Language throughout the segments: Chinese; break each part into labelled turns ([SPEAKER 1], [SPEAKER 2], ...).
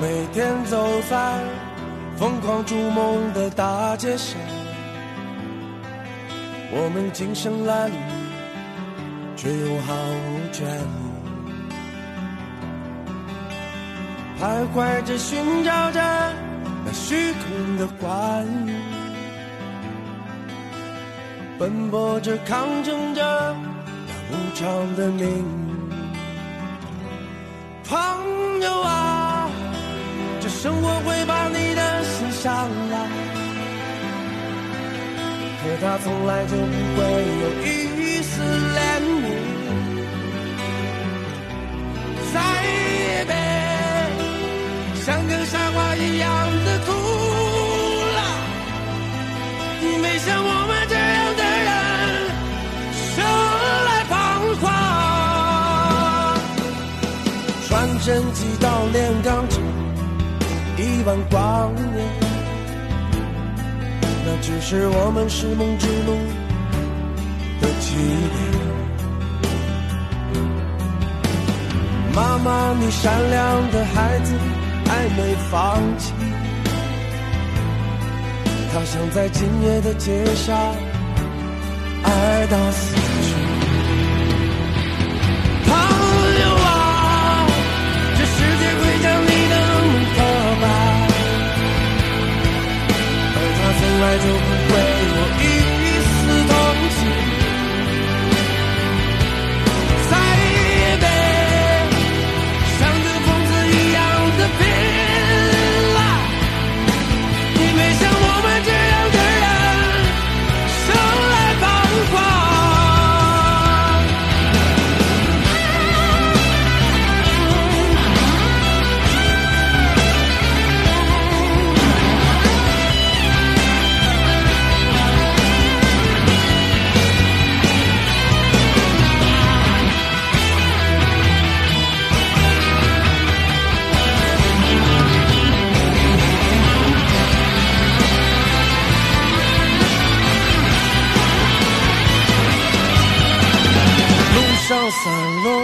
[SPEAKER 1] 每天走在疯狂逐梦的大街上，我们尽声褴褛，却又毫无眷恋，徘徊着寻找着那虚空的关于，奔波着抗争着那无常的命运。朋友啊，生活会把你的心伤了，可他从来就不会有一丝怜悯。再也别像个傻瓜一样的哭了，没像我们这样的人生来彷徨。传真机到炼钢厂，一万光年，那只是我们拾梦之路的起点。妈妈，你善良的孩子还没放弃，他想在今夜的街上爱到死去。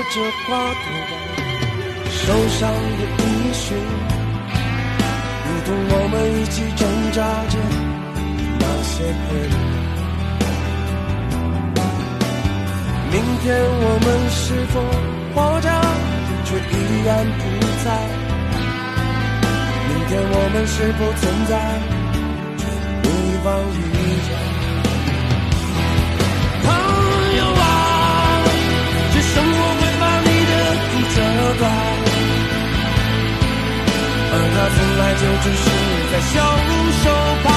[SPEAKER 1] 这花朵，受伤的衣裙，如同我们一起挣扎着那些陪。明天我们是否活着，却依然不在？明天我们是否存在，却无法遇见？他从来就只是在享受。